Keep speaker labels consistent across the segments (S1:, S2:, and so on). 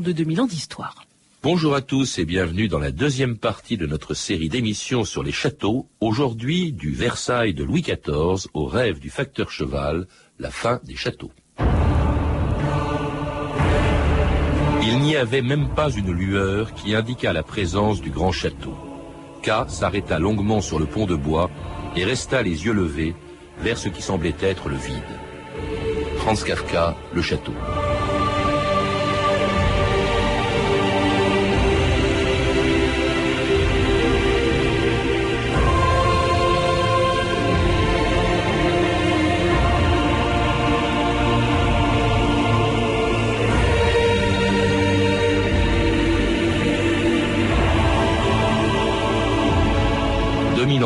S1: de 2000 ans d'histoire.
S2: Bonjour à tous et bienvenue dans la deuxième partie de notre série d'émissions sur les châteaux, aujourd'hui du Versailles de Louis XIV au rêve du facteur cheval, la fin des châteaux. Il n'y avait même pas une lueur qui indiqua la présence du grand château. K s'arrêta longuement sur le pont de bois et resta les yeux levés vers ce qui semblait être le vide. Franz Kafka, le château.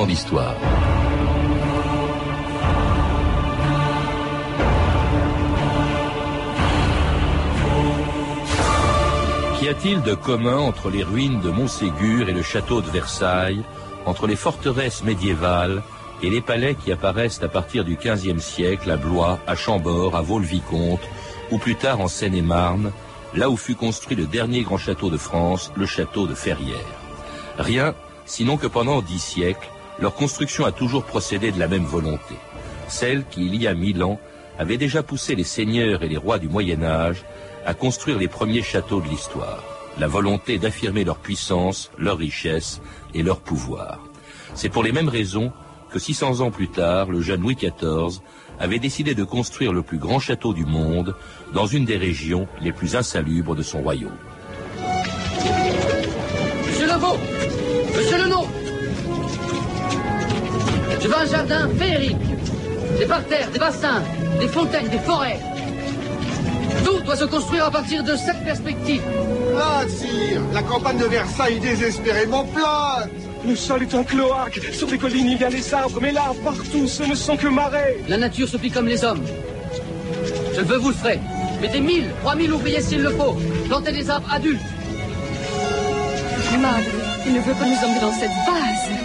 S2: D'histoire. Qu'y a-t-il de commun entre les ruines de Montségur et le château de Versailles, entre les forteresses médiévales et les palais qui apparaissent à partir du XVe siècle à Blois, à Chambord, à Vaux-le-Vicomte, ou plus tard en Seine-et-Marne, là où fut construit le dernier grand château de France, le château de Ferrières? Rien, sinon que pendant dix siècles, leur construction a toujours procédé de la même volonté, celle qui, il y a mille ans, avait déjà poussé les seigneurs et les rois du Moyen Âge à construire les premiers châteaux de l'histoire, la volonté d'affirmer leur puissance, leur richesse et leur pouvoir. C'est pour les mêmes raisons que 600 ans plus tard, le jeune Louis XIV avait décidé de construire le plus grand château du monde dans une des régions les plus insalubres de son royaume.
S3: Monsieur Lebeau Monsieur veux un jardin féerique. Des parterres, des bassins, des fontaines, des forêts. Tout doit se construire à partir de cette perspective.
S4: Ah, sire La campagne de Versailles est désespérément plate
S5: Le sol est un cloaque. Sur les collines, il y a les arbres, mais là, partout, ce ne sont que marais.
S3: La nature se plie comme les hommes. Je veux, vous le ferez. Mettez mille, trois mille ouvriers s'il le faut. Plantez des arbres adultes.
S6: Madre, il ne veut pas nous emmener dans cette base.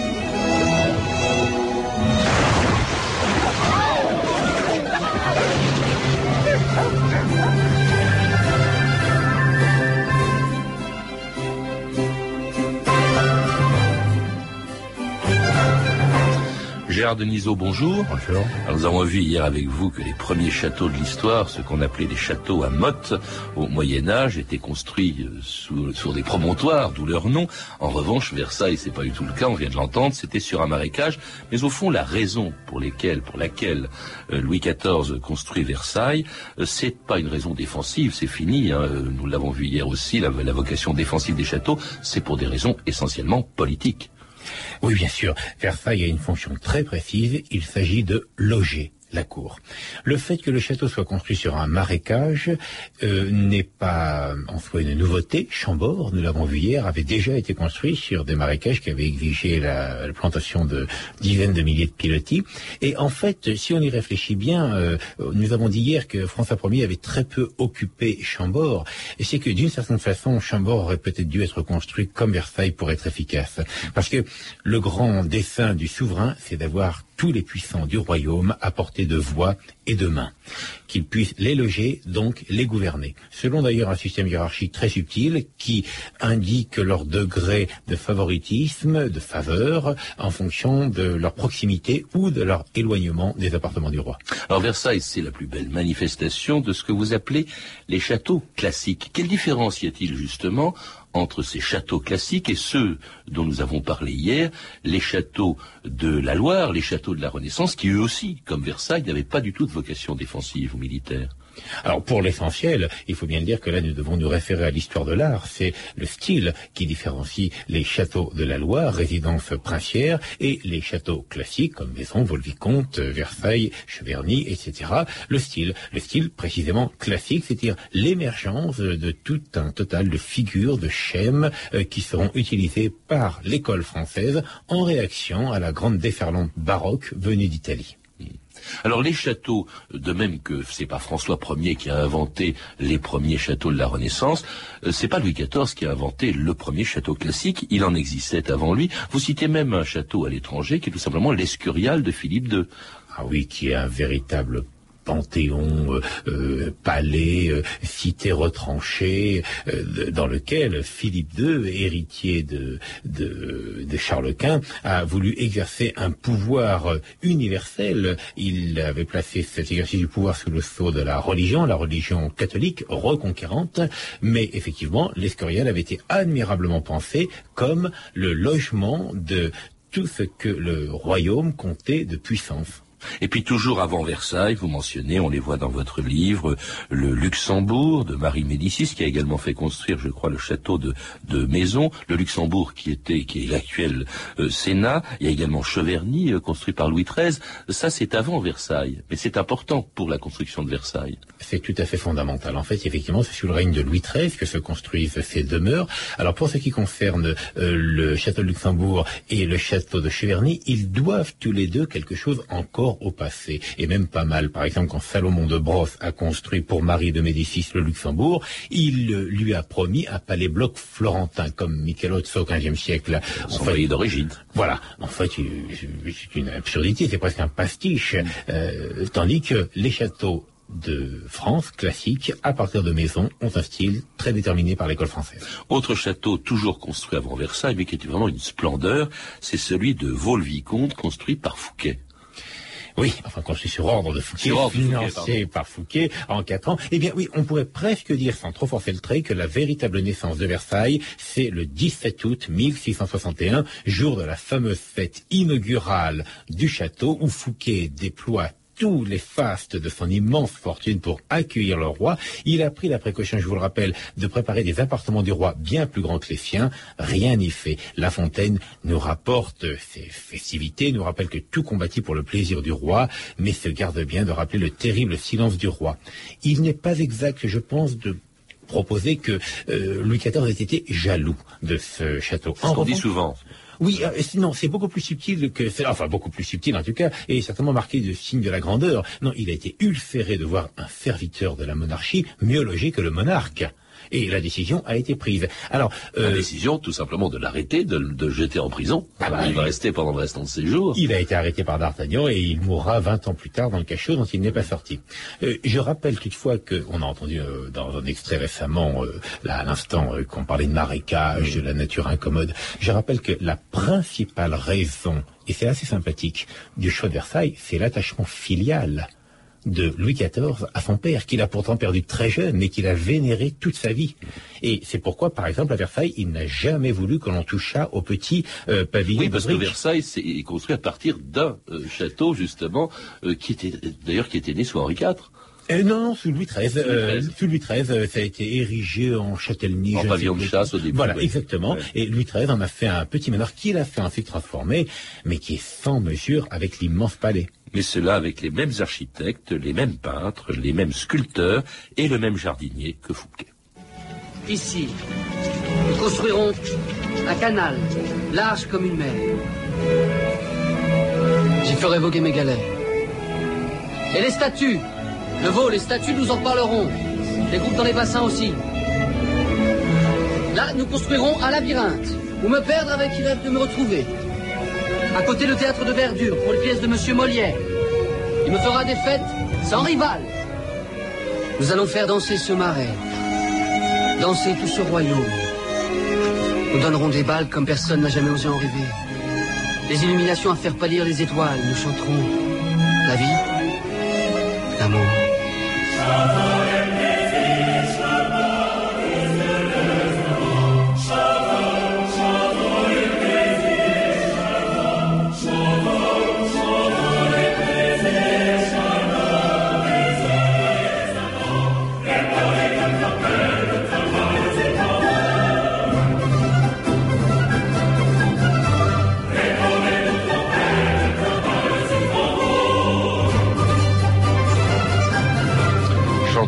S2: Gérard Denisot, bonjour.
S7: Bonjour.
S2: nous avons vu hier avec vous que les premiers châteaux de l'histoire, ce qu'on appelait les châteaux à motte au Moyen Âge, étaient construits euh, sous, sur des promontoires, d'où leur nom. En revanche, Versailles, c'est pas du tout le cas, on vient de l'entendre, c'était sur un marécage. Mais au fond, la raison pour, lesquelles, pour laquelle euh, Louis XIV construit Versailles, euh, c'est pas une raison défensive, c'est fini. Hein, nous l'avons vu hier aussi, la vocation défensive des châteaux, c'est pour des raisons essentiellement politiques.
S7: Oui, bien sûr. Versailles a une fonction très précise. Il s'agit de loger Le fait que le château soit construit sur un marécage euh, n'est pas en soi une nouveauté. Chambord, nous l'avons vu hier, avait déjà été construit sur des marécages qui avaient exigé la, plantation de dizaines de milliers de pilotis. Et en fait, si on y réfléchit bien, euh, nous avons dit hier que François Ier avait très peu occupé Chambord. Et c'est que d'une certaine façon, Chambord aurait peut-être dû être construit comme Versailles pour être efficace. Parce que le grand dessein du souverain, c'est d'avoir tous les puissants du royaume à portée de voix et de main, qu'ils puissent les loger, donc les gouverner. Selon d'ailleurs un système hiérarchique très subtil qui indique leur degré de favoritisme, de faveur, en fonction de leur proximité ou de leur éloignement des appartements du roi.
S2: Alors Versailles, c'est la plus belle manifestation de ce que vous appelez les châteaux classiques. Quelle différence y a-t-il justement entre ces châteaux classiques et ceux dont nous avons parlé hier, les châteaux de la Loire, les châteaux de la Renaissance, qui eux aussi, comme Versailles, n'avaient pas du tout de vocation défensive ou militaire.
S7: Alors pour l'essentiel, il faut bien dire que là nous devons nous référer à l'histoire de l'art. C'est le style qui différencie les châteaux de la Loire, résidence princière, et les châteaux classiques comme Maison, Volvicomte, Versailles, Cheverny, etc. Le style, le style précisément classique, c'est-à-dire l'émergence de tout un total de figures, de schèmes euh, qui seront utilisés par l'école française en réaction à la grande déferlante baroque venue d'Italie.
S2: Alors les châteaux, de même que c'est pas François Ier qui a inventé les premiers châteaux de la Renaissance, euh, c'est pas Louis XIV qui a inventé le premier château classique, il en existait avant lui. Vous citez même un château à l'étranger qui est tout simplement l'Escurial de Philippe II.
S7: Ah oui, qui est un véritable panthéon, palais, cité retranchée, dans lequel Philippe II, héritier de Charles Quint, a voulu exercer un pouvoir universel. Il avait placé cet exercice du pouvoir sous le sceau de la religion, la religion catholique reconquérante, mais effectivement, l'Escorial avait été admirablement pensé comme le logement de tout ce que le royaume comptait de puissance.
S2: Et puis toujours avant Versailles, vous mentionnez, on les voit dans votre livre, le Luxembourg de Marie Médicis, qui a également fait construire, je crois, le château de, de Maison, le Luxembourg qui était, qui est l'actuel euh, Sénat. Il y a également Cheverny, euh, construit par Louis XIII. Ça, c'est avant Versailles, mais c'est important pour la construction de Versailles.
S7: C'est tout à fait fondamental. En fait, effectivement, c'est sous le règne de Louis XIII que se construisent ces demeures. Alors, pour ce qui concerne euh, le château de Luxembourg et le château de Cheverny, ils doivent tous les deux quelque chose encore au passé, et même pas mal. Par exemple, quand Salomon de Brosse a construit pour Marie de Médicis le Luxembourg, il lui a promis un palais bloc florentin, comme Michelozzo au XVe siècle.
S2: Son foyer d'origine.
S7: Voilà. En fait, c'est une absurdité, c'est presque un pastiche. Euh, tandis que les châteaux de France classiques, à partir de maisons, ont un style très déterminé par l'école française.
S2: Autre château toujours construit avant Versailles, mais qui était vraiment une splendeur, c'est celui de Vaux-le-Vicomte, construit par Fouquet.
S7: Oui, enfin construit sur ordre de Fouquet, financé par Fouquet en quatre ans. Eh bien oui, on pourrait presque dire, sans trop forcer le trait, que la véritable naissance de Versailles, c'est le 17 août 1661, jour de la fameuse fête inaugurale du château où Fouquet déploie tous les fastes de son immense fortune pour accueillir le roi. Il a pris la précaution, je vous le rappelle, de préparer des appartements du roi bien plus grands que les siens. Rien n'y fait. La Fontaine nous rapporte ses festivités, nous rappelle que tout combattit pour le plaisir du roi, mais se garde bien de rappeler le terrible silence du roi. Il n'est pas exact, je pense, de proposer que euh, Louis XIV ait été jaloux de ce château.
S2: Dit souvent.
S7: Oui, euh, non, c'est beaucoup plus subtil que, enfin beaucoup plus subtil en tout cas, et certainement marqué de signes de la grandeur. Non, il a été ulcéré de voir un serviteur de la monarchie mieux logé que le monarque. Et la décision a été prise.
S2: Alors, euh, la décision, tout simplement, de l'arrêter, de, le jeter en prison. Ah bah, il va rester pendant le restant de ses jours.
S7: Il a été arrêté par D'Artagnan et il mourra 20 ans plus tard dans le cachot dont il n'est pas sorti. Euh, je rappelle toutefois qu'on a entendu euh, dans un extrait récemment, là à l'instant, qu'on parlait de marécage, de la nature incommode. Je rappelle que la principale raison, et c'est assez sympathique, du choix de Versailles, c'est l'attachement filial de Louis XIV à son père, qu'il a pourtant perdu très jeune, mais qu'il a vénéré toute sa vie. Et c'est pourquoi, par exemple, à Versailles, il n'a jamais voulu que l'on touchât au petit euh, pavillon.
S2: Oui, parce que Versailles est construit à partir d'un euh, château, justement, euh, qui était d'ailleurs qui était né sous Henri IV.
S7: non, non, sous Louis XIII. Sous Louis XIII, ça a été érigé en châtellenie.
S2: En pavillon de chasse au début.
S7: Voilà, exactement. Et Louis XIII en a fait un petit manoir qu'il a fait ensuite transformer, mais qui est sans mesure avec l'immense palais
S2: mais cela avec les mêmes architectes, les mêmes peintres, les mêmes sculpteurs et le même jardinier que Fouquet.
S3: Ici, nous construirons un canal, large comme une mer. J'y ferai voguer mes galets. Et les statues Le veau, les statues, nous en parlerons. Les groupes dans les bassins aussi. Là, nous construirons un labyrinthe, où me perdre avec qui rêve de me retrouver. À côté, le théâtre de verdure pour les pièces de Monsieur Molière. Il me fera des fêtes sans rival. Nous allons faire danser ce marais, danser tout ce royaume. Nous donnerons des balles comme personne n'a jamais osé en rêver. Des illuminations à faire pâlir les étoiles. Nous chanterons la vie, l'amour.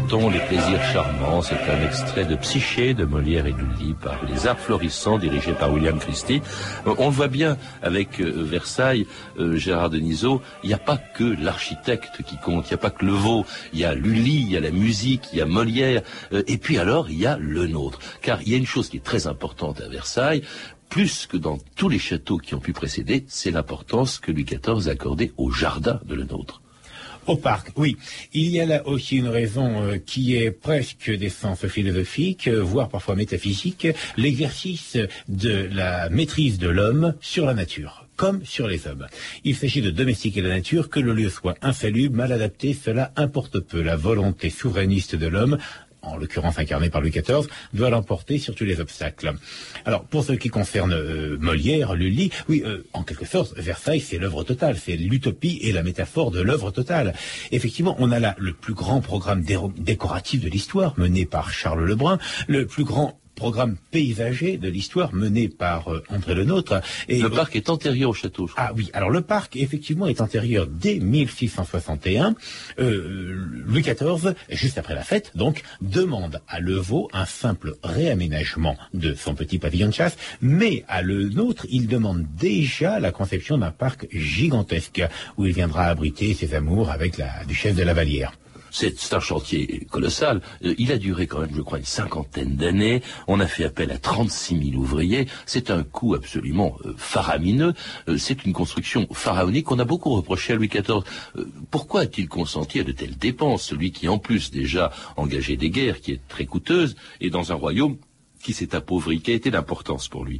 S2: Les plaisirs charmants. C'est un extrait de Psyché de Molière et Lully par Les Arts Florissants par William Christie. Euh, on le voit bien avec euh, Versailles, euh, Gérard Denisot, il n'y a pas que l'architecte qui compte, il n'y a pas que le veau, il y a Lully, il y a la musique, il y a Molière, et puis alors il y a le nôtre. Car il y a une chose qui est très importante à Versailles, plus que dans tous les châteaux qui ont pu précéder, c'est l'importance que Louis XIV accordait au jardin de le nôtre.
S7: Au parc, oui. Il y a là aussi une raison euh, qui est presque d'essence philosophique, euh, voire parfois métaphysique, l'exercice de la maîtrise de l'homme sur la nature comme sur les hommes. Il s'agit de domestiquer la nature, que le lieu soit insalubre, mal adapté, cela importe peu. La volonté souverainiste de l'homme en l'occurrence incarné par Louis XIV, doit l'emporter sur tous les obstacles. Alors, pour ce qui concerne euh, Molière, Lully, oui, euh, en quelque sorte, Versailles, c'est l'œuvre totale, c'est l'utopie et la métaphore de l'œuvre totale. Effectivement, on a là le plus grand programme décoratif de l'histoire, mené par Charles Lebrun, le plus grand programme paysager de l'histoire mené par euh, André Le Nôtre.
S2: Et le parc est antérieur au château.
S7: Ah oui, alors le parc effectivement est antérieur dès 1661. Euh, Louis XIV, juste après la fête, donc demande à Levaux un simple réaménagement de son petit pavillon de chasse, mais à Le Nôtre, il demande déjà la conception d'un parc gigantesque où il viendra abriter ses amours avec la duchesse de la Vallière.
S2: C'est un chantier colossal. Euh, il a duré quand même, je crois, une cinquantaine d'années. On a fait appel à 36 000 ouvriers. C'est un coût absolument euh, faramineux. Euh, c'est une construction pharaonique. On a beaucoup reproché à Louis XIV. pourquoi a-t-il consenti à de telles dépenses? Celui qui, en plus, déjà engagé des guerres, qui est très coûteuse, et dans un royaume qui s'est appauvri. Quelle était l'importance pour lui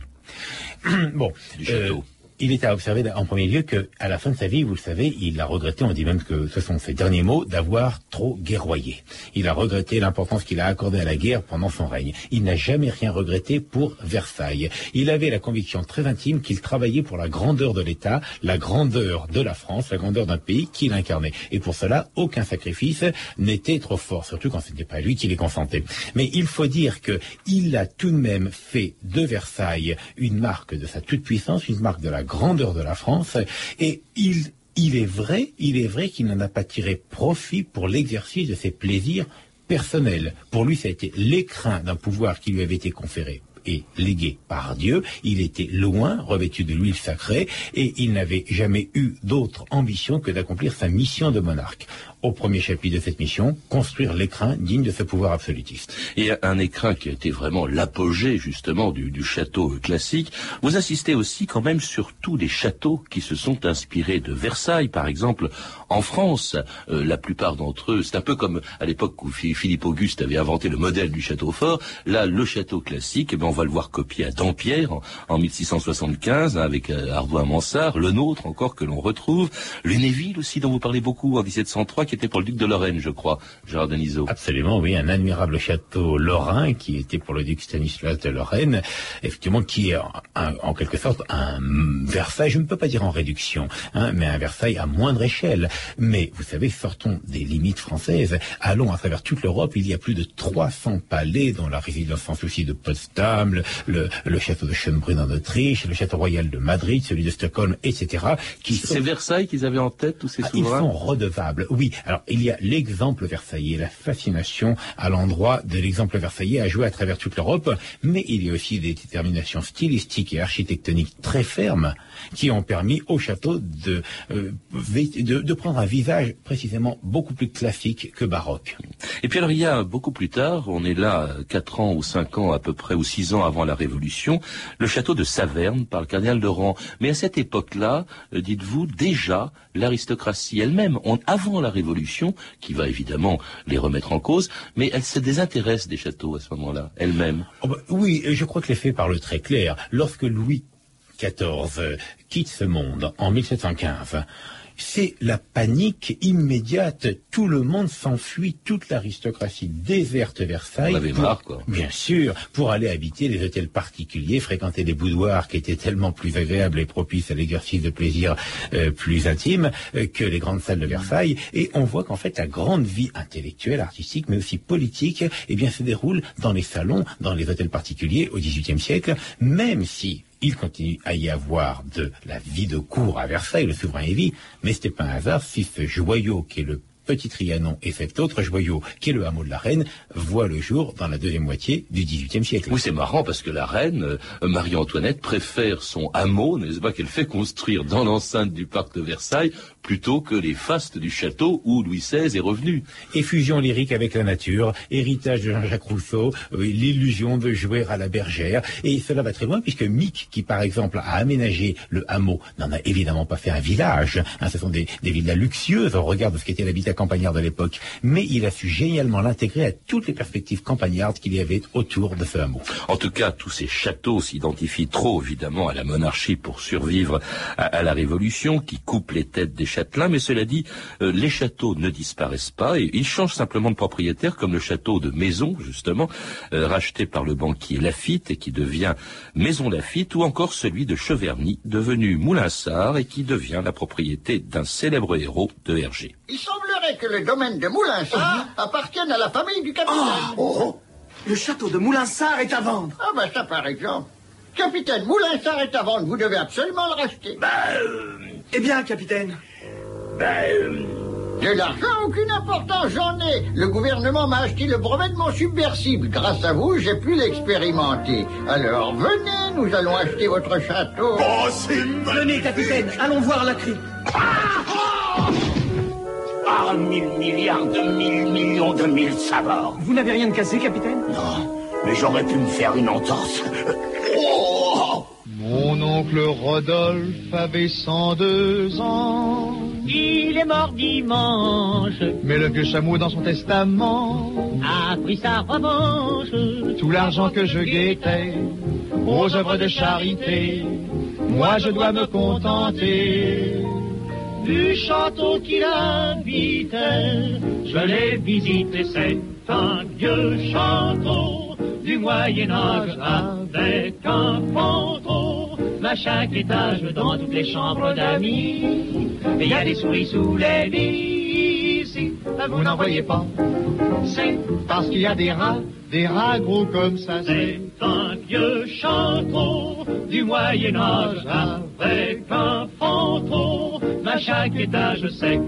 S7: bon, du château il est à observer en premier lieu que, à la fin de sa vie, vous le savez, il a regretté, on dit même que ce sont ses derniers mots, d'avoir trop guerroyé. Il a regretté l'importance qu'il a accordée à la guerre pendant son règne. Il n'a jamais rien regretté pour Versailles. Il avait la conviction très intime qu'il travaillait pour la grandeur de l'État, la grandeur de la France, la grandeur d'un pays qu'il incarnait. Et pour cela, aucun sacrifice n'était trop fort, surtout quand ce n'était pas lui qui les consentait. Mais il faut dire que il a tout de même fait de Versailles une marque de sa toute-puissance, une marque de la grandeur de la France. Et il, est vrai, est vrai qu'il n'en a pas tiré profit pour l'exercice de ses plaisirs personnels. Pour lui, ça a été l'écrin d'un pouvoir qui lui avait été conféré et légué par Dieu. Il était loin, revêtu de l'huile sacrée, et il n'avait jamais eu d'autre ambition que d'accomplir sa mission de monarque au premier chapitre de cette mission, construire l'écrin digne de ce pouvoir absolutiste.
S2: Et un écrin qui a été vraiment l'apogée justement du, château classique. Vous insistez aussi quand même sur tous les châteaux qui se sont inspirés de Versailles, par exemple en France. Euh, la plupart d'entre eux, c'est un peu comme à l'époque où Philippe Auguste avait inventé le modèle du château fort. Là, le château classique, eh ben, on va le voir copié à Dampierre en, 1675 hein, avec euh, Ardouin Mansart, le nôtre encore que l'on retrouve, Lunéville aussi dont vous parlez beaucoup en 1703 qui était pour le duc de Lorraine, je crois, Gérard Denisot.
S7: Absolument, oui, un admirable château lorrain qui était pour le duc Stanislas de Lorraine, effectivement, qui est en quelque sorte un Versailles, je ne peux pas dire en réduction, hein, mais un Versailles à moindre échelle. Mais vous savez, sortons des limites françaises, allons à travers toute l'Europe, il y a plus de 300 palais dont la résidence sans souci de Potsdam, le, château de Schönbrunn en Autriche, le château royal de Madrid, celui de Stockholm, etc.
S2: C'est Versailles qu'ils avaient en tête, tous ces ah, souverains
S7: Ils sont redevables, oui. Alors, il y a l'exemple versaillais, la fascination à l'endroit de l'exemple versaillais à jouer à travers toute l'Europe, mais il y a aussi des déterminations stylistiques et architectoniques très fermes qui ont permis au château de, euh, de, de, prendre un visage précisément beaucoup plus classique que baroque.
S2: Et puis alors il y a beaucoup plus tard, on est là quatre ans ou cinq ans à peu près ou six ans avant la Révolution, le château de Saverne par le cardinal de Rohan. Mais à cette époque-là, euh, dites-vous, déjà l'aristocratie elle-même, avant la Révolution, qui va évidemment les remettre en cause, mais elle se désintéresse des châteaux à ce moment-là, elle-même.
S7: Oh, bah, oui, je crois que les faits parlent très clair. Lorsque Louis XIV quitte ce monde en 1715, c'est la panique immédiate. Tout le monde s'enfuit, toute l'aristocratie déserte Versailles.
S2: On avait marre, quoi.
S7: Bien sûr, pour aller habiter les hôtels particuliers, fréquenter des boudoirs qui étaient tellement plus agréables et propices à l'exercice de plaisir euh, plus intime euh, que les grandes salles de Versailles. Et on voit qu'en fait, la grande vie intellectuelle, artistique, mais aussi politique, eh bien, se déroule dans les salons, dans les hôtels particuliers au XVIIIe siècle, même si il continue à y avoir de la vie de cour à Versailles, le souverain est vie, mais ce n'est pas un hasard si ce joyau qui est le Petit Trianon et cet autre joyau, qui est le hameau de la Reine, voit le jour dans la deuxième moitié du XVIIIe siècle.
S2: Oui, c'est marrant parce que la Reine, euh, Marie-Antoinette, préfère son hameau, n'est-ce pas, qu'elle fait construire dans l'enceinte du parc de Versailles, plutôt que les fastes du château où Louis XVI est revenu.
S7: Effusion lyrique avec la nature, héritage de Jean-Jacques Rousseau, euh, l'illusion de jouer à la bergère. Et cela va très loin puisque Mick, qui par exemple a aménagé le hameau, n'en a évidemment pas fait un village. Hein, ce sont des, des villas luxueuses au regard de ce qu'était l'habitat campagnard de l'époque. Mais il a su génialement l'intégrer à toutes les perspectives campagnardes qu'il y avait autour de ce hameau.
S2: En tout cas, tous ces châteaux s'identifient trop évidemment à la monarchie pour survivre à, à la Révolution qui coupe les têtes des châtelains. Mais cela dit, euh, les châteaux ne disparaissent pas et ils changent simplement de propriétaire, comme le château de Maison, justement, euh, racheté par le banquier Lafitte et qui devient Maison Lafitte, ou encore celui de Cheverny, devenu Moulinsart et qui devient la propriété d'un célèbre héros de Hergé.
S1: Il semblerait que le domaine de Moulinsart appartienne à la famille du capitaine.
S5: Oh Le château de Moulinsart est à vendre.
S1: Ah bah ça par exemple. Capitaine, Moulinsart est à vendre, vous devez absolument le racheter.
S5: Eh bien, capitaine.
S1: De l'argent, aucune importance, j'en ai. Le gouvernement m'a acheté le brevet de mon submersible. Grâce à vous, j'ai pu l'expérimenter. Alors venez, nous allons acheter votre château.
S5: Venez, capitaine, allons voir la clé.
S8: Ah, mille milliards de mille millions de mille sabords.
S5: Vous n'avez rien de cassé, capitaine?
S8: Non, mais j'aurais pu me faire une entorse. Oh
S9: Mon oncle Rodolphe avait 102 ans,
S10: Il est mort dimanche,
S9: mais le vieux chameau dans son testament,
S10: a pris sa revanche.
S9: tout l'argent que je guettais aux œuvres de charité, moi je dois me contenter.
S10: Du château qu'il habitait, je l'ai visité, c'est un vieux château du Moyen-Âge avec un fantôme à chaque étage dans toutes les chambres d'amis. Et il y a des souris sous les lits ici,
S9: Vous n'en voyez pas,
S10: c'est
S9: parce qu'il y a des rats, des rats gros comme ça.
S10: C'est un vieux château du Moyen-Âge avec un fantôme à chaque étage. C'est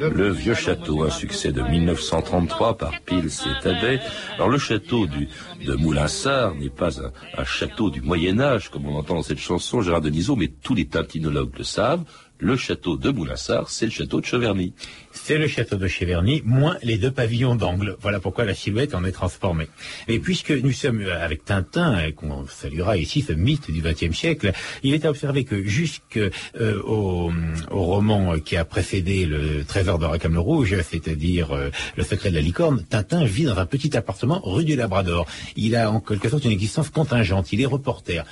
S2: Le vieux château, un succès de 1933 par Pils et Tabet. Alors le château du, de Moulinsart n'est pas un, un château du Moyen Âge, comme on entend dans cette chanson, Gérard Denisot, mais tous les tintinologues le savent. Le château de Moulinsart, c'est le château de Cheverny.
S7: C'est le château de Cheverny, moins les deux pavillons d'angle. Voilà pourquoi la silhouette en est transformée. Et puisque nous sommes avec Tintin, et qu'on saluera ici ce mythe du XXe siècle, il est à observer que jusqu'au au, au roman qui a précédé le Trésor de Rackham le Rouge, c'est-à-dire euh, Le secret de la licorne, Tintin vit dans un petit appartement rue du Labrador. Il a en quelque sorte une existence contingente. Il est reporter.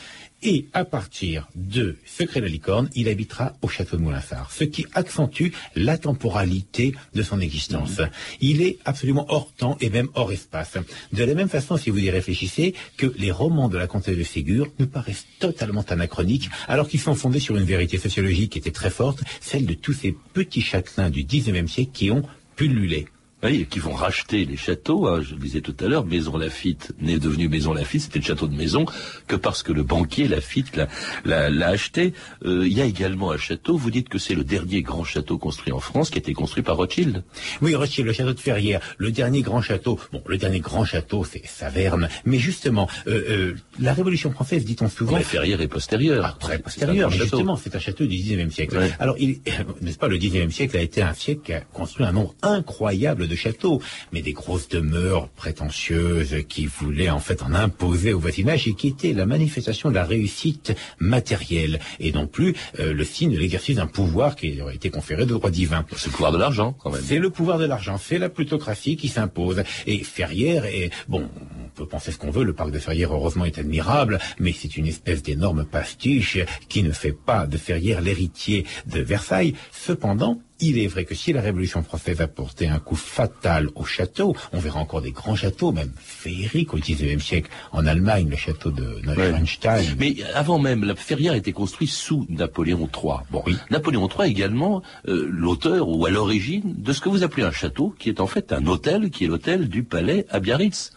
S7: Et à partir de Secret de la licorne, il habitera au château de Moulinsart, ce qui accentue la temporalité de son existence. Il est absolument hors temps et même hors espace. De la même façon, si vous y réfléchissez, que les romans de la comtesse de Ségur nous paraissent totalement anachroniques, alors qu'ils sont fondés sur une vérité sociologique qui était très forte, celle de tous ces petits châtelains du 19e siècle qui ont pullulé.
S2: Oui, qui vont racheter les châteaux. hein. je le disais tout à l'heure, Maison Lafitte n'est devenue Maison Lafitte, c'était le château de Maison, que parce que le banquier Lafitte l'a, l'a, l'a acheté. Euh, il y a également un château, vous dites que c'est le dernier grand château construit en France, qui a été construit par Rothschild.
S7: Oui, Rothschild, le château de Ferrières, le dernier grand château. Bon, le dernier grand château, c'est Saverne. Mais justement, euh, euh, la Révolution française, dit-on souvent...
S2: La Ferrière est postérieure.
S7: Ah, très
S2: C'est
S7: postérieur,
S2: un grand
S7: mais justement, c'est un château du 19e siècle.
S2: Ouais.
S7: Alors, il, n'est-ce pas, le 19e siècle a été un siècle qui a construit un nombre incroyable de châteaux, mais des grosses demeures prétentieuses qui voulaient en fait en imposer au voisinage et qui étaient la manifestation de la réussite matérielle et non plus euh, le signe de l'exercice d'un pouvoir qui aurait été conféré de droit divin.
S2: C'est le pouvoir de l'argent, quand même.
S7: C'est le pouvoir de l'argent, c'est la plutocratie qui s'impose. Et Ferrières est, bon, on peut penser ce qu'on veut, le parc de Ferrières, heureusement, est admirable, mais c'est une espèce d'énorme pastiche qui ne fait pas de Ferrières l'héritier de Versailles. Cependant, il est vrai que si la Révolution française a porté un coup fatal au château, on verra encore des grands châteaux, même féeriques au XIXe siècle. En Allemagne, le château de Neuschwanstein.
S2: Mais avant même, la Ferrière a été construite sous Napoléon III. Bon,
S7: Oui.
S2: Napoléon III est également euh, l'auteur ou à l'origine de ce que vous appelez un château, qui est en fait un hôtel, qui est l'hôtel du palais à Biarritz.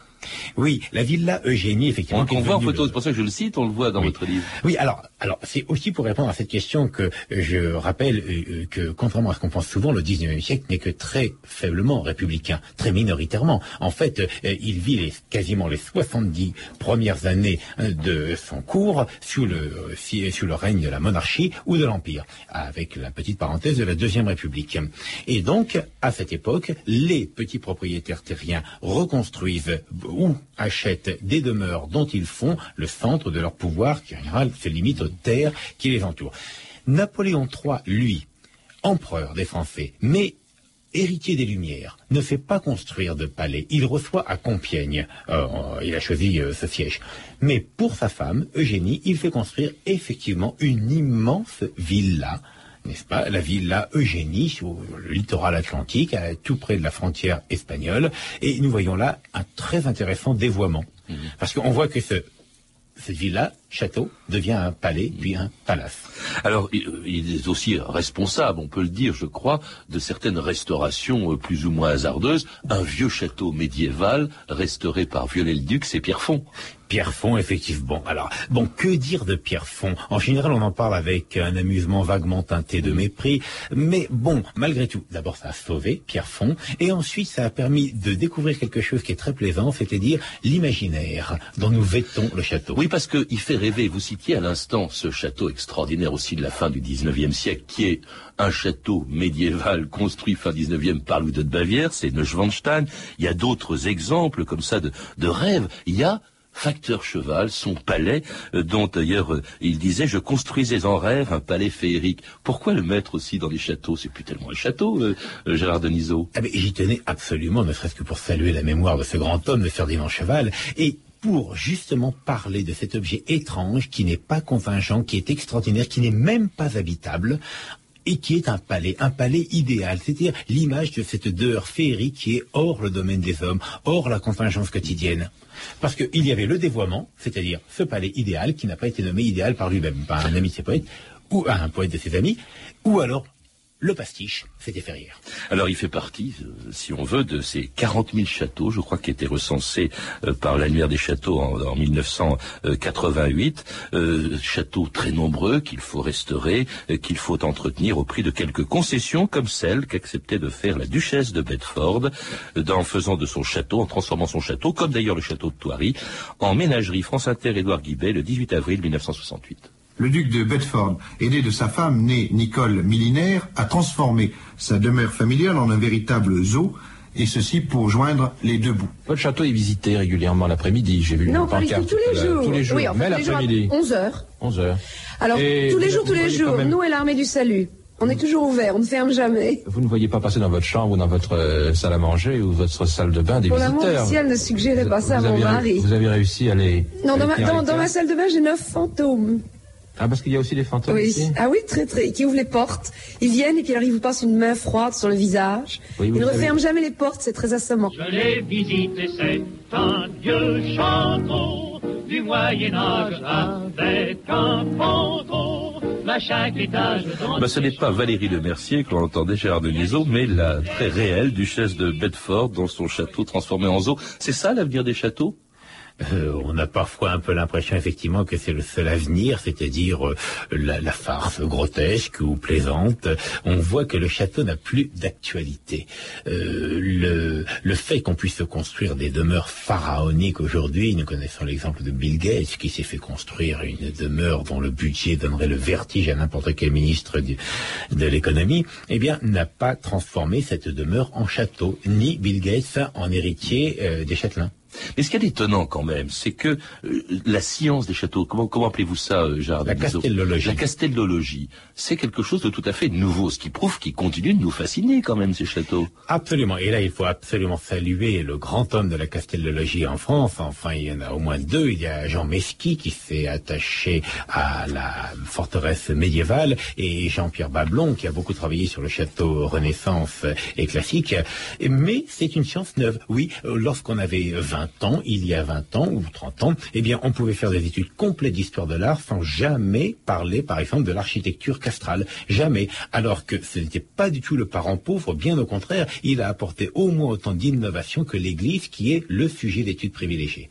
S7: Oui, la villa Eugénie, effectivement.
S2: On, on voit en photo, c'est pour ça que je le cite, on le voit dans votre livre.
S7: Oui, alors, alors c'est aussi pour répondre à cette question que je rappelle euh, que, contrairement à ce qu'on pense souvent, le 19e siècle n'est que très faiblement républicain, très minoritairement. En fait, euh, il vit les, quasiment les 70 premières années euh, de son cours sous le, sous le règne de la monarchie ou de l'Empire, avec la petite parenthèse de la Deuxième République. Et donc, à cette époque, les petits propriétaires terriens reconstruisent ou achètent des demeures dont ils font le centre de leur pouvoir, qui en général se limite aux terres qui les entourent. Napoléon III, lui, empereur des Français, mais héritier des Lumières, ne fait pas construire de palais. Il reçoit à Compiègne, euh, il a choisi euh, ce siège. Mais pour sa femme, Eugénie, il fait construire effectivement une immense villa n'est-ce pas, la villa Eugénie sur le littoral atlantique, tout près de la frontière espagnole. Et nous voyons là un très intéressant dévoiement. Mhm. Parce qu'on voit que ce, cette villa, château, devient un palais, puis un palace.
S2: Alors, il est aussi responsable, on peut le dire, je crois, de certaines restaurations euh, plus ou moins hasardeuses. Un vieux château médiéval restauré par Viollet-le-Duc, c'est Pierrefonds.
S7: Pierrefonds, effectivement. Alors, bon, que dire de Pierrefonds? En général, on en parle avec un amusement vaguement teinté de mépris, mais bon, malgré tout, d'abord, ça a sauvé Pierrefonds, et ensuite, ça a permis de découvrir quelque chose qui est très plaisant, c'est-à-dire l'imaginaire dont nous vêtons le château.
S2: Oui, parce qu'il fait rêver. Vous citiez à l'instant ce château extraordinaire aussi de la fin du 19e siècle, qui est un château médiéval construit fin 19e par Louis de Bavière, c'est Neuschwanstein. Il y a d'autres exemples comme ça de, de rêves. Il y a Facteur Cheval, son palais, euh, dont d'ailleurs euh, il disait je construisais en rêve un palais féerique. Pourquoi le mettre aussi dans les châteaux? C'est plus tellement un château, euh, Gérard Denisot.
S7: Ah J'y tenais absolument, ne serait-ce que pour saluer la mémoire de ce grand homme, de Ferdinand Cheval, et pour justement parler de cet objet étrange qui n'est pas contingent, qui est extraordinaire, qui n'est même pas habitable, et qui est un palais, un palais idéal, c'est-à-dire l'image de cette demeure féerique qui est hors le domaine des hommes, hors la contingence quotidienne. Parce qu'il y avait le dévoiement, c'est-à-dire ce palais idéal qui n'a pas été nommé idéal par lui-même, par un ami de ses poètes, ou un poète de ses amis, ou alors le pastiche, c'était Ferrière.
S2: Alors il fait partie, euh, si on veut, de ces 40 000 châteaux, je crois, qui étaient recensés euh, par l'annuaire des châteaux en, 1988. Euh, châteaux très nombreux qu'il faut restaurer, qu'il faut entretenir au prix de quelques concessions, comme celle qu'acceptait de faire la duchesse de Bedford, en faisant de son château, en transformant son château, comme d'ailleurs le château de Thoiry, en ménagerie France Inter Édouard Guibet le 18 avril 1968
S11: le duc de Bedford, aidé de sa femme née Nicole Millinaire, a transformé sa demeure familiale en un véritable zoo, et ceci pour joindre les deux bouts.
S12: Votre château est visité régulièrement l'après-midi, j'ai vu
S13: non, pancarte. tous les jours.
S12: Tous les jours,
S13: oui,
S12: mais l'après-midi.
S13: 11 heures.
S12: 11 heures.
S13: Alors, tous les jours, tous les jours, nous et l'armée du salut. On est toujours ouvert, on ne ferme jamais.
S12: Vous ne voyez pas passer dans votre chambre ou dans votre euh, salle à manger ou votre salle de bain des
S13: Pour
S12: visiteurs.
S13: si elle ne suggérait pas ça à mon mari.
S12: Vous avez réussi à les...
S13: Non, dans, ma, dans ma salle de bain, j'ai neuf fantômes.
S12: Ah, parce qu'il y a aussi des fantômes
S13: oui.
S12: ici
S13: Ah oui, très très. Qui ouvrent les portes. Ils viennent et puis alors ils vous passent une main froide sur le visage. ils ne referment jamais les portes, c'est très assommant.
S10: Je les visite et c'est un vieux château du Moyen-Âge avec un fantôme. À chaque étage
S2: bah, ce n'est pas Valérie Le Mercier que l'on entendait Gérard Denisot, mais la très réelle duchesse de Bedford dans son château transformé en zoo. C'est ça l'avenir des châteaux?
S7: Euh, on a parfois un peu l'impression effectivement que c'est le seul avenir, c'est-à-dire euh, la, farce grotesque ou plaisante. On voit que le château n'a plus d'actualité. Euh, le, fait qu'on puisse se construire des demeures pharaoniques aujourd'hui, nous connaissons l'exemple de Bill Gates qui s'est fait construire une demeure dont le budget donnerait le vertige à n'importe quel ministre de l'économie, eh bien n'a pas transformé cette demeure en château, ni Bill Gates en héritier des châtelains.
S2: Mais ce qui est étonnant quand même, c'est que euh, la science des châteaux, comment, comment appelez-vous ça, euh, Gérard
S7: La castellologie.
S2: La castellologie, c'est quelque chose de tout à fait nouveau, ce qui prouve qu'il continue de nous fasciner quand même, ces châteaux.
S7: Absolument. Et là, il faut absolument saluer le grand homme de la castellologie en France. Enfin, il y en a au moins deux. Il y a Jean Mesqui qui s'est attaché à la forteresse médiévale et Jean-Pierre Bablon qui a beaucoup travaillé sur le château Renaissance et classique. Mais c'est une science neuve. Oui, lorsqu'on avait 20 20 ans, il y a 20 ans ou 30 ans, eh bien, on pouvait faire des études complètes d'histoire de l'art sans jamais parler, par exemple, de l'architecture castrale. Jamais. Alors que ce n'était pas du tout le parent pauvre, bien au contraire, il a apporté au moins autant d'innovation que l'Église, qui est le sujet d'études privilégiées.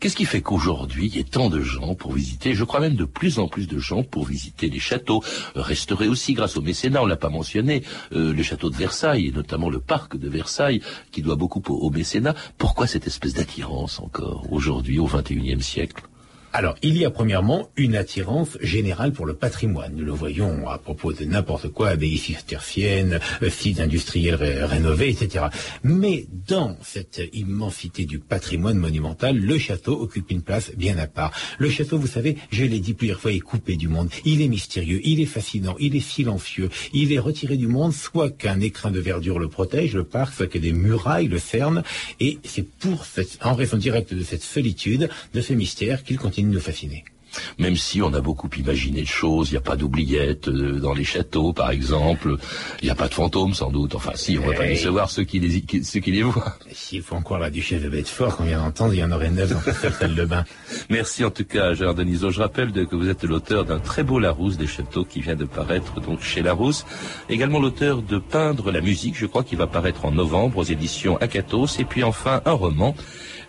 S2: Qu'est-ce qui fait qu'aujourd'hui, il y ait tant de gens pour visiter, je crois même de plus en plus de gens pour visiter les châteaux, euh, restaurés aussi grâce au mécénat, on l'a pas mentionné, euh, le château de Versailles, et notamment le parc de Versailles, qui doit beaucoup au, mécénat. Pourquoi cette espèce d'attirance encore, aujourd'hui, au XXIe siècle
S7: alors, il y a premièrement une attirance générale pour le patrimoine. Nous le voyons à propos de n'importe quoi, abbaye cistercienne, euh, sites industriels rénovés, etc. Mais dans cette immensité du patrimoine monumental, le château occupe une place bien à part. Le château, vous savez, je l'ai dit plusieurs fois, est coupé du monde. Il est mystérieux, il est fascinant, il est silencieux. Il est retiré du monde, soit qu'un écrin de verdure le protège, le parc, soit que des murailles le cernent. Et c'est pour cette, en raison directe de cette solitude, de ce mystère qu'il continue nous fasciner.
S2: Même si on a beaucoup imaginé de choses, il n'y a pas d'oubliettes euh, dans les châteaux, par exemple, il n'y a pas de fantômes sans doute. Enfin, si, on ne va pas décevoir ceux qui les, ceux qui les voient.
S7: S'il faut encore la duchesse de Bedford qu'on vient d'entendre, il y en aurait neuf dans cette salle de bain.
S2: Merci en tout cas, Gérard Denisot. Je rappelle que vous êtes l'auteur d'un très beau Larousse des châteaux qui vient de paraître donc chez Larousse. Également l'auteur de Peindre la musique, je crois qu'il va paraître en novembre aux éditions Akatos. Et puis enfin un roman,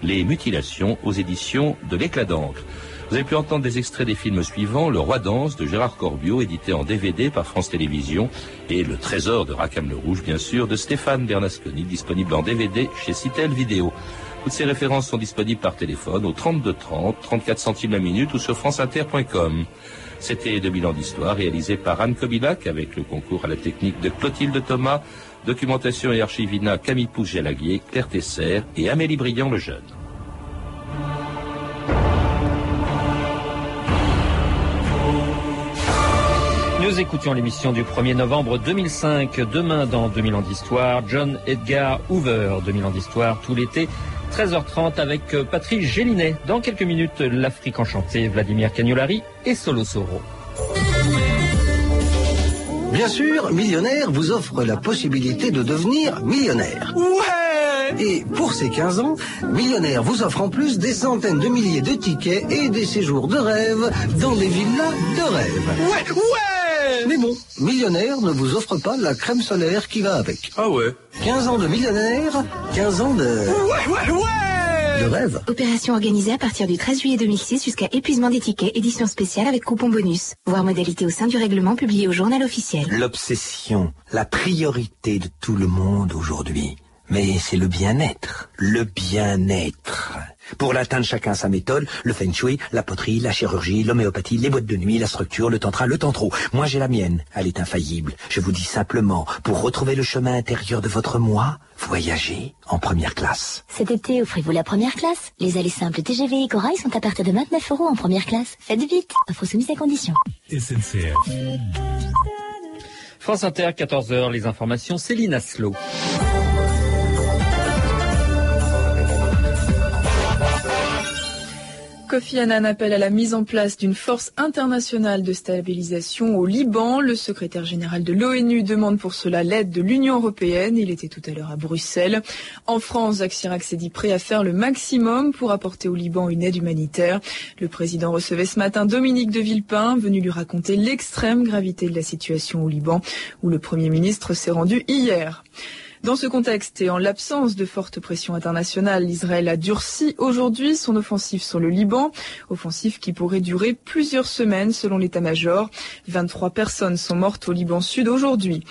S2: Les mutilations aux éditions de l'éclat d'encre. Vous avez pu entendre des extraits des films suivants, Le Roi Danse de Gérard Corbiot, édité en DVD par France Télévisions, et Le Trésor de Rackham le Rouge, bien sûr, de Stéphane Bernasconi, disponible en DVD chez Citel Vidéo. Toutes ces références sont disponibles par téléphone au 32 30, 34 centimes la minute ou sur franceinter.com. C'était 2000 ans d'histoire réalisé par Anne Kobilac avec le concours à la technique de Clotilde Thomas, documentation et archivina Camille Pouche-Gélaguier, Claire Tesser et Amélie Briand le Jeune.
S14: Nous écoutions l'émission du 1er novembre 2005. Demain, dans 2000 ans d'histoire, John Edgar Hoover, 2000 ans d'histoire, tout l'été, 13h30 avec euh, Patrice Gélinet. Dans quelques minutes, l'Afrique enchantée, Vladimir Cagnolari et Solo Soro.
S15: Bien sûr, Millionnaire vous offre la possibilité de devenir millionnaire.
S16: Ouais
S15: Et pour ces 15 ans, Millionnaire vous offre en plus des centaines de milliers de tickets et des séjours de rêve dans des villas de rêve.
S16: Ouais, ouais
S15: Mais bon, Millionnaire ne vous offre pas la crème solaire qui va avec.
S16: Ah ouais
S15: 15 ans de millionnaire, 15 ans de...
S16: Ouais, ouais, ouais
S15: De rêve.
S17: Opération organisée à partir du 13 juillet 2006 jusqu'à épuisement des tickets, édition spéciale avec coupon bonus. Voir modalité au sein du règlement publié au journal officiel.
S15: L'obsession, la priorité de tout le monde aujourd'hui. Mais c'est le bien-être. Le bien-être. Pour l'atteindre, chacun sa méthode. Le feng shui, la poterie, la chirurgie, l'homéopathie, les boîtes de nuit, la structure, le tantra, le tantro. Moi, j'ai la mienne. Elle est infaillible. Je vous dis simplement, pour retrouver le chemin intérieur de votre moi, voyagez en première classe.
S17: Cet été, offrez-vous la première classe. Les allées simples TGV et Corail sont à partir de 29 euros en première classe. Faites vite. Offre soumise à condition.
S14: SNCF. France Inter, 14h, les informations, Céline Aslo.
S18: Kofi Annan appelle à la mise en place d'une force internationale de stabilisation au Liban. Le secrétaire général de l'ONU demande pour cela l'aide de l'Union européenne. Il était tout à l'heure à Bruxelles. En France, Jacques Chirac s'est dit prêt à faire le maximum pour apporter au Liban une aide humanitaire. Le président recevait ce matin Dominique de Villepin, venu lui raconter l'extrême gravité de la situation au Liban, où le Premier ministre s'est rendu hier. Dans ce contexte et en l'absence de forte pression internationale, Israël a durci aujourd'hui son offensive sur le Liban, offensive qui pourrait durer plusieurs semaines selon l'état-major. 23 personnes sont mortes au Liban Sud aujourd'hui.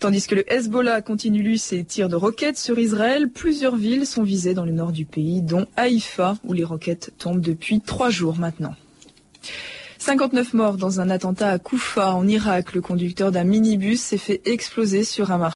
S18: Tandis que le Hezbollah continue lui ses tirs de roquettes sur Israël, plusieurs villes sont visées dans le nord du pays, dont Haïfa, où les roquettes tombent depuis trois jours maintenant. 59 morts dans un attentat à Koufa en Irak. Le conducteur d'un minibus s'est fait exploser sur un marché.